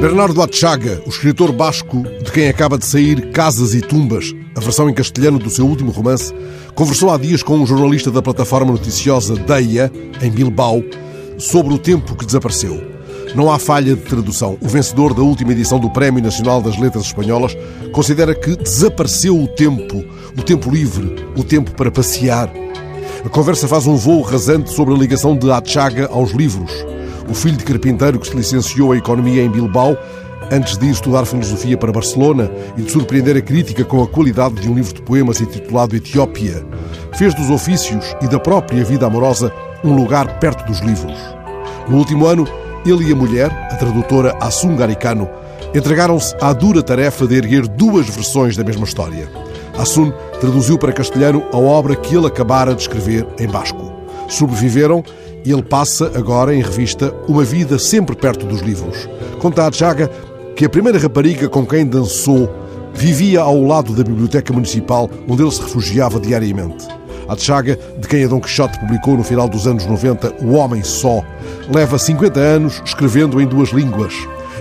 Bernardo Atchaga, o escritor basco de quem acaba de sair Casas e Tumbas, a versão em castelhano do seu último romance, conversou há dias com um jornalista da plataforma noticiosa Deia, em Bilbao, sobre o tempo que desapareceu. Não há falha de tradução. O vencedor da última edição do Prémio Nacional das Letras Espanholas considera que desapareceu o tempo, o tempo livre, o tempo para passear. A conversa faz um voo rasante sobre a ligação de Atchaga aos livros o filho de carpinteiro que se licenciou em Economia em Bilbao, antes de ir estudar filosofia para Barcelona e de surpreender a crítica com a qualidade de um livro de poemas intitulado Etiópia, fez dos ofícios e da própria vida amorosa um lugar perto dos livros. No último ano, ele e a mulher, a tradutora Assun Garicano, entregaram-se à dura tarefa de erguer duas versões da mesma história. Assun traduziu para castelhano a obra que ele acabara de escrever em basco. Sobreviveram e ele passa agora em revista uma vida sempre perto dos livros. Conta a Chaga que a primeira rapariga com quem dançou vivia ao lado da biblioteca municipal onde ele se refugiava diariamente. A Chaga, de quem a Dom Quixote publicou no final dos anos 90 O Homem Só, leva 50 anos escrevendo em duas línguas.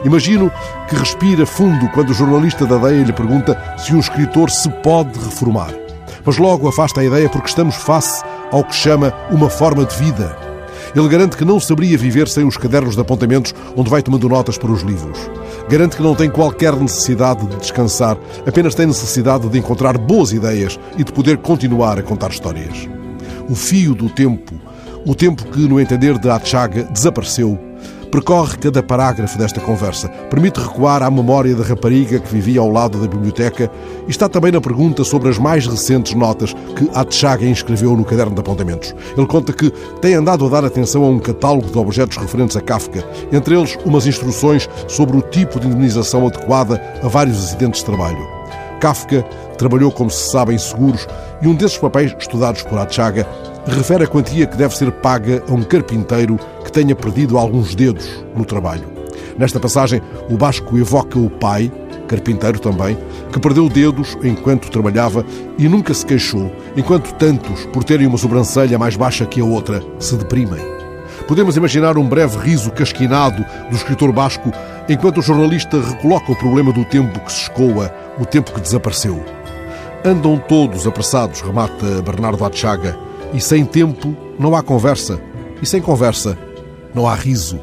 Imagino que respira fundo quando o jornalista da DEA lhe pergunta se um escritor se pode reformar. Mas logo afasta a ideia porque estamos face ao que chama uma forma de vida. Ele garante que não saberia viver sem os cadernos de apontamentos onde vai tomando notas para os livros. Garante que não tem qualquer necessidade de descansar, apenas tem necessidade de encontrar boas ideias e de poder continuar a contar histórias. O fio do tempo, o tempo que, no entender de Atchaga, desapareceu, percorre cada parágrafo desta conversa, permite recuar à memória da rapariga que vivia ao lado da biblioteca e está também na pergunta sobre as mais recentes notas que Atchaga inscreveu no caderno de apontamentos. Ele conta que tem andado a dar atenção a um catálogo de objetos referentes a Kafka, entre eles umas instruções sobre o tipo de indemnização adequada a vários acidentes de trabalho. Kafka trabalhou, como se sabe, em seguros e um desses papéis estudados por Atchaga refere a quantia que deve ser paga a um carpinteiro que tenha perdido alguns dedos no trabalho. Nesta passagem, o Basco evoca o pai, carpinteiro também, que perdeu dedos enquanto trabalhava e nunca se queixou, enquanto tantos, por terem uma sobrancelha mais baixa que a outra, se deprimem. Podemos imaginar um breve riso casquinado do escritor basco enquanto o jornalista recoloca o problema do tempo que se escoa, o tempo que desapareceu. Andam todos apressados, remata Bernardo Atchaga, e sem tempo não há conversa, e sem conversa não há riso.